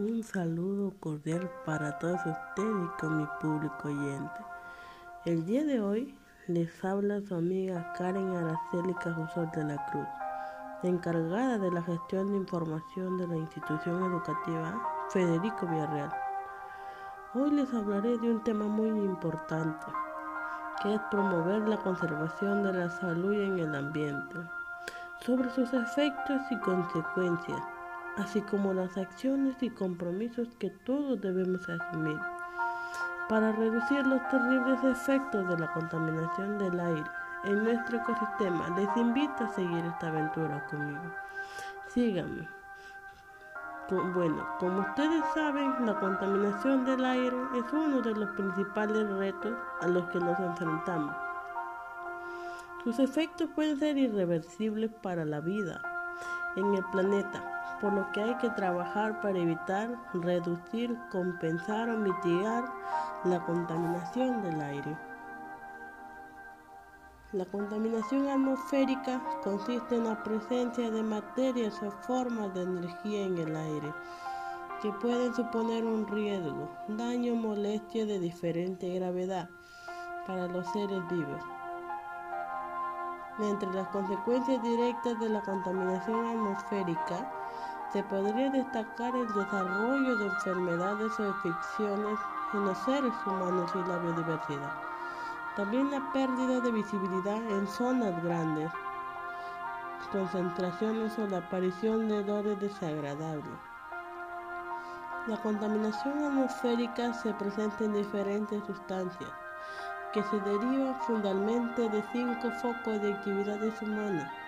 Un saludo cordial para todos ustedes y con mi público oyente. El día de hoy les habla su amiga Karen Araceli Cajusol de la Cruz, encargada de la gestión de información de la institución educativa Federico Villarreal. Hoy les hablaré de un tema muy importante, que es promover la conservación de la salud en el ambiente, sobre sus efectos y consecuencias así como las acciones y compromisos que todos debemos asumir para reducir los terribles efectos de la contaminación del aire en nuestro ecosistema. Les invito a seguir esta aventura conmigo. Síganme. Bueno, como ustedes saben, la contaminación del aire es uno de los principales retos a los que nos enfrentamos. Sus efectos pueden ser irreversibles para la vida en el planeta por lo que hay que trabajar para evitar, reducir, compensar o mitigar la contaminación del aire. La contaminación atmosférica consiste en la presencia de materias o formas de energía en el aire que pueden suponer un riesgo, daño o molestia de diferente gravedad para los seres vivos. Entre las consecuencias directas de la contaminación atmosférica se podría destacar el desarrollo de enfermedades o infecciones en los seres humanos y la biodiversidad. También la pérdida de visibilidad en zonas grandes, concentraciones o la aparición de olores desagradables. La contaminación atmosférica se presenta en diferentes sustancias que se derivan fundamentalmente de cinco focos de actividades humanas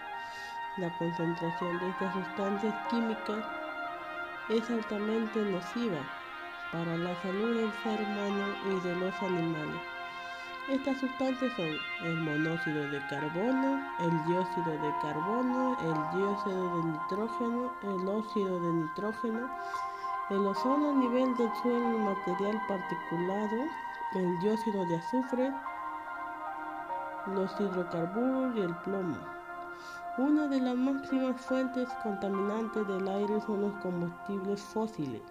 la concentración de estas sustancias químicas es altamente nociva para la salud del ser humano y de los animales. Estas sustancias son el monóxido de carbono, el dióxido de carbono, el dióxido de nitrógeno, el óxido de nitrógeno, el ozono a nivel del suelo material particulado, el dióxido de azufre, los hidrocarburos y el plomo. Una de las máximas fuentes contaminantes del aire son los combustibles fósiles,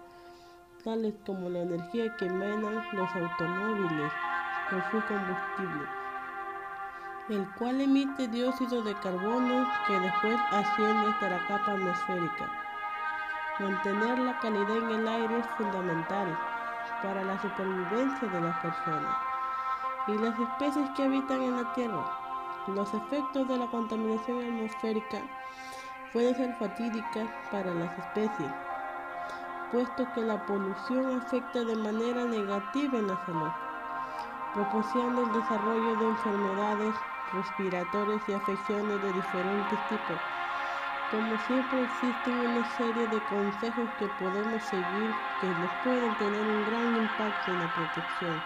tales como la energía que emanan los automóviles con su combustible, el cual emite dióxido de carbono que después asciende hasta la capa atmosférica. Mantener la calidad en el aire es fundamental para la supervivencia de las personas y las especies que habitan en la Tierra. Los efectos de la contaminación atmosférica pueden ser fatídicas para las especies, puesto que la polución afecta de manera negativa en la salud, proporcionando el desarrollo de enfermedades respiratorias y afecciones de diferentes tipos. Como siempre existen una serie de consejos que podemos seguir que nos pueden tener un gran impacto en la protección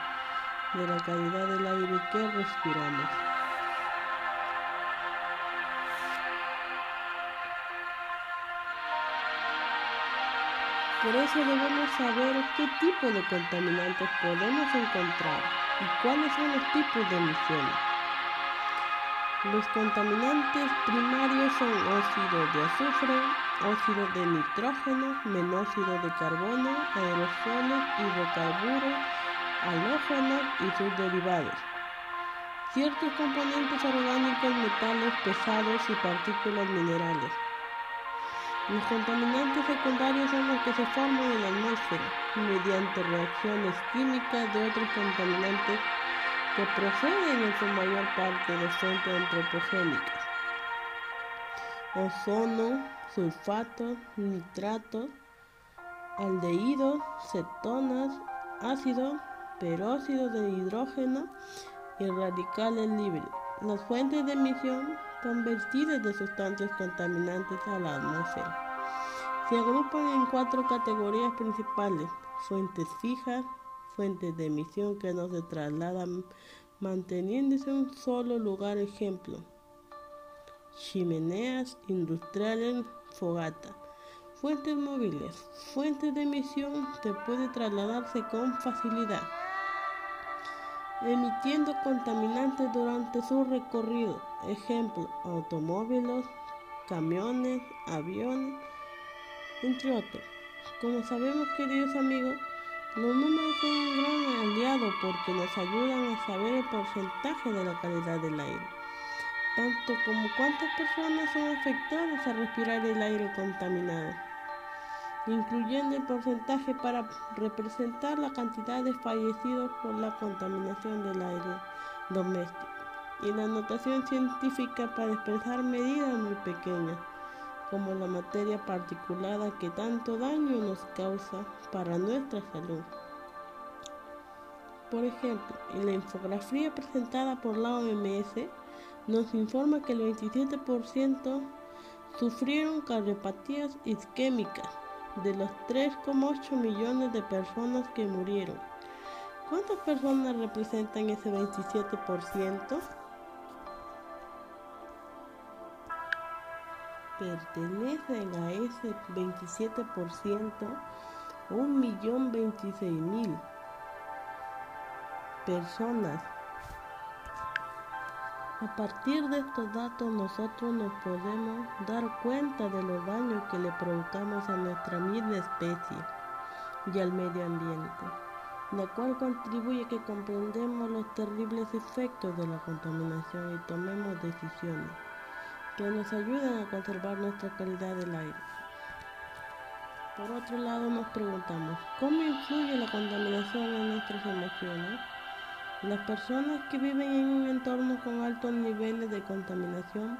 de la calidad del aire que respiramos. Por eso debemos saber qué tipo de contaminantes podemos encontrar y cuáles son los tipos de emisiones. Los contaminantes primarios son óxido de azufre, óxido de nitrógeno, monóxido de carbono, aerosoles, hidrocarburos, halógenos y sus derivados. Ciertos componentes orgánicos, metales pesados y partículas minerales. Los contaminantes secundarios son los que se forman en la atmósfera mediante reacciones químicas de otros contaminantes que proceden en su mayor parte de fuentes antropogénicas. Ozono, sulfato, nitrato, aldehídos, cetonas, ácido, peróxido de hidrógeno y radicales libres. Las fuentes de emisión convertidas de sustancias contaminantes a la atmósfera. Se agrupan en cuatro categorías principales, fuentes fijas, fuentes de emisión que no se trasladan manteniéndose en un solo lugar, ejemplo, chimeneas industriales, fogata. Fuentes móviles, fuentes de emisión que puede trasladarse con facilidad emitiendo contaminantes durante su recorrido, ejemplo, automóviles, camiones, aviones, entre otros. Como sabemos, queridos amigos, los números son un gran aliado porque nos ayudan a saber el porcentaje de la calidad del aire, tanto como cuántas personas son afectadas a respirar el aire contaminado, incluyendo el porcentaje para representar la cantidad de fallecidos por la contaminación del aire doméstico y la notación científica para expresar medidas muy pequeñas como la materia particulada que tanto daño nos causa para nuestra salud. Por ejemplo, en la infografía presentada por la OMS nos informa que el 27% sufrieron cardiopatías isquémicas de los 3,8 millones de personas que murieron. ¿Cuántas personas representan ese 27%? pertenecen a ese 27%, un millón veintiséis mil personas. A partir de estos datos nosotros nos podemos dar cuenta de los daños que le provocamos a nuestra misma especie y al medio ambiente, la cual contribuye que comprendemos los terribles efectos de la contaminación y tomemos decisiones que nos ayudan a conservar nuestra calidad del aire. Por otro lado, nos preguntamos, ¿cómo influye la contaminación en nuestras emociones? Las personas que viven en un entorno con altos niveles de contaminación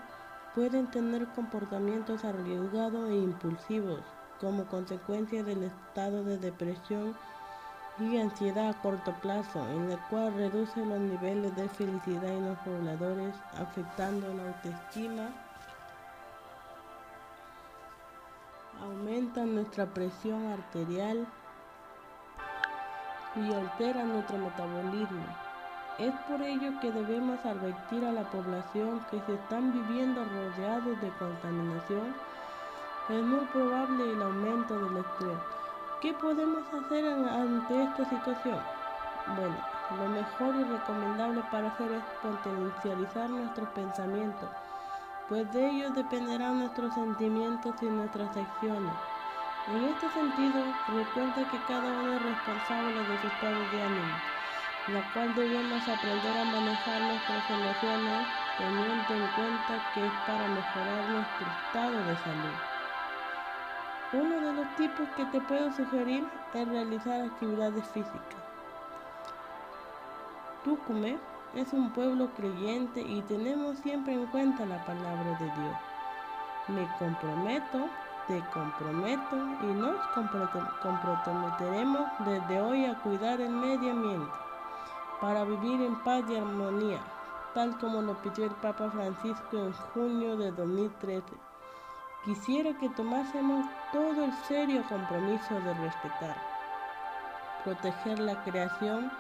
pueden tener comportamientos arriesgados e impulsivos como consecuencia del estado de depresión y ansiedad a corto plazo, en la cual reduce los niveles de felicidad en los pobladores, afectando la autoestima aumenta nuestra presión arterial y altera nuestro metabolismo. Es por ello que debemos advertir a la población que se están viviendo rodeados de contaminación. Es muy probable el aumento del estrés. ¿Qué podemos hacer ante esta situación? Bueno, lo mejor y recomendable para hacer es potencializar nuestros pensamientos pues de ellos dependerán nuestros sentimientos y nuestras acciones. En este sentido, recuerda que cada uno es responsable de su estado de ánimo, la cual debemos aprender a manejar nuestras emociones teniendo en cuenta que es para mejorar nuestro estado de salud. Uno de los tipos que te puedo sugerir es realizar actividades físicas. Tucume es un pueblo creyente y tenemos siempre en cuenta la palabra de Dios. Me comprometo, te comprometo y nos comprometeremos desde hoy a cuidar el medio ambiente para vivir en paz y armonía, tal como lo pidió el Papa Francisco en junio de 2013. Quisiera que tomásemos todo el serio compromiso de respetar, proteger la creación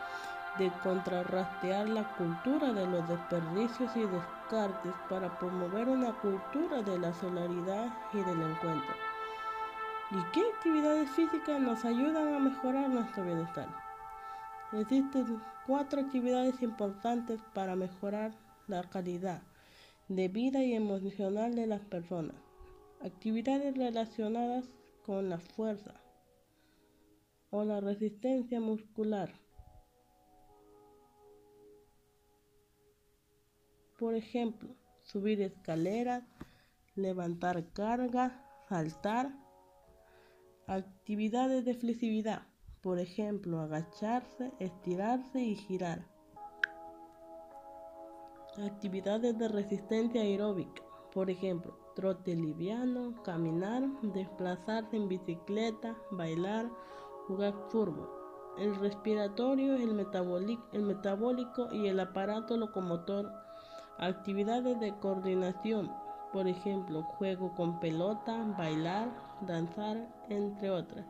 de contrarrastear la cultura de los desperdicios y descartes para promover una cultura de la solidaridad y del encuentro. ¿Y qué actividades físicas nos ayudan a mejorar nuestro bienestar? Existen cuatro actividades importantes para mejorar la calidad de vida y emocional de las personas. Actividades relacionadas con la fuerza o la resistencia muscular Por ejemplo, subir escaleras, levantar carga, saltar. Actividades de flexibilidad. Por ejemplo, agacharse, estirarse y girar. Actividades de resistencia aeróbica. Por ejemplo, trote liviano, caminar, desplazarse en bicicleta, bailar, jugar fútbol. El respiratorio, el metabólico y el aparato locomotor Actividades de coordinación, por ejemplo, juego con pelota, bailar, danzar, entre otras.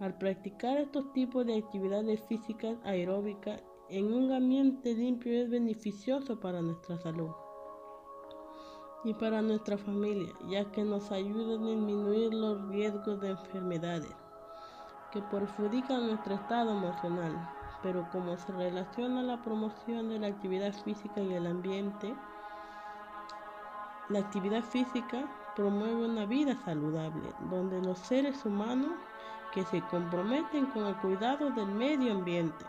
Al practicar estos tipos de actividades físicas aeróbicas en un ambiente limpio es beneficioso para nuestra salud y para nuestra familia, ya que nos ayuda a disminuir los riesgos de enfermedades que perjudican nuestro estado emocional. Pero como se relaciona la promoción de la actividad física y el ambiente, la actividad física promueve una vida saludable, donde los seres humanos que se comprometen con el cuidado del medio ambiente.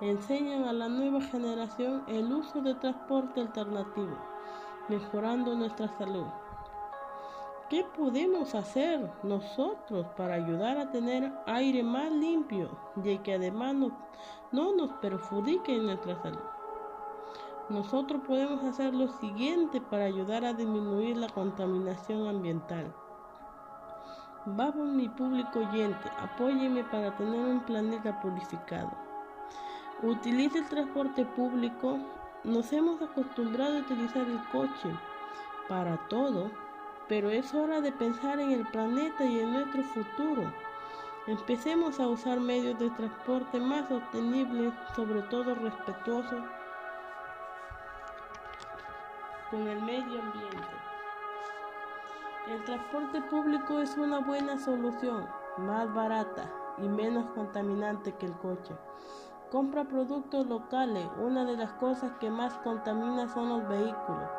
Enseñan a la nueva generación el uso de transporte alternativo, mejorando nuestra salud. ¿Qué podemos hacer nosotros para ayudar a tener aire más limpio y que además no, no nos perjudique en nuestra salud? Nosotros podemos hacer lo siguiente para ayudar a disminuir la contaminación ambiental. Vamos mi público oyente, apóyeme para tener un planeta purificado. Utilice el transporte público. Nos hemos acostumbrado a utilizar el coche para todo, pero es hora de pensar en el planeta y en nuestro futuro. Empecemos a usar medios de transporte más sostenibles, sobre todo respetuosos con el medio ambiente. El transporte público es una buena solución, más barata y menos contaminante que el coche. Compra productos locales. Una de las cosas que más contamina son los vehículos.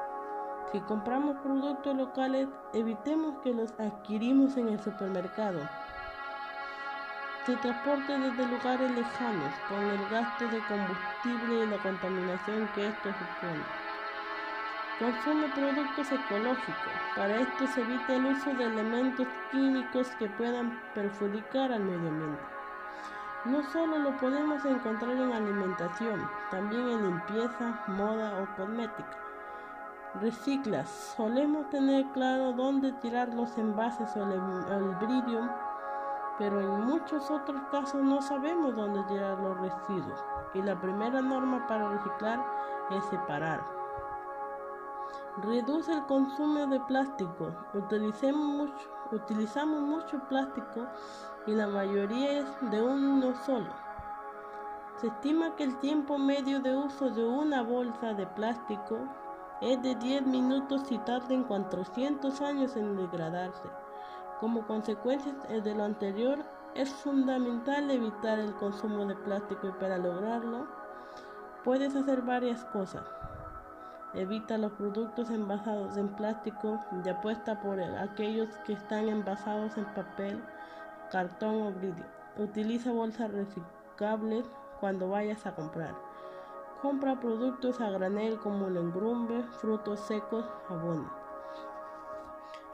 Si compramos productos locales, evitemos que los adquirimos en el supermercado. Se transporte desde lugares lejanos con el gasto de combustible y la contaminación que esto supone. Consume productos ecológicos. Para esto se evita el uso de elementos químicos que puedan perjudicar al medio ambiente. No solo lo podemos encontrar en alimentación, también en limpieza, moda o cosmética. Reciclas. Solemos tener claro dónde tirar los envases o el, brillo, pero en muchos otros casos no sabemos dónde tirar los residuos. Y la primera norma para reciclar es separar. Reduce el consumo de plástico. utilizamos mucho plástico y la mayoría es de uno solo. Se estima que el tiempo medio de uso de una bolsa de plástico es de 10 minutos y tarda en 400 años en degradarse. Como consecuencia de lo anterior, es fundamental evitar el consumo de plástico y para lograrlo puedes hacer varias cosas. Evita los productos envasados en plástico y apuesta por aquellos que están envasados en papel, cartón o vidrio. Utiliza bolsas reciclables cuando vayas a comprar. Compra productos a granel como lengrumbe, frutos secos, abono.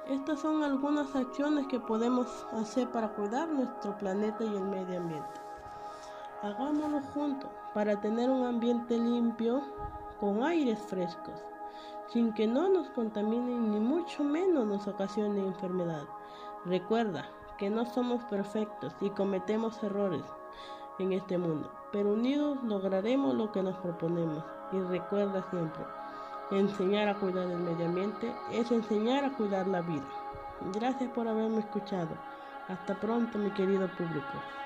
Estas son algunas acciones que podemos hacer para cuidar nuestro planeta y el medio ambiente. Hagámoslo juntos para tener un ambiente limpio, con aires frescos, sin que no nos contaminen ni mucho menos nos ocasione enfermedad. Recuerda que no somos perfectos y cometemos errores en este mundo, pero unidos lograremos lo que nos proponemos. Y recuerda siempre, enseñar a cuidar el medio ambiente es enseñar a cuidar la vida. Gracias por haberme escuchado. Hasta pronto, mi querido público.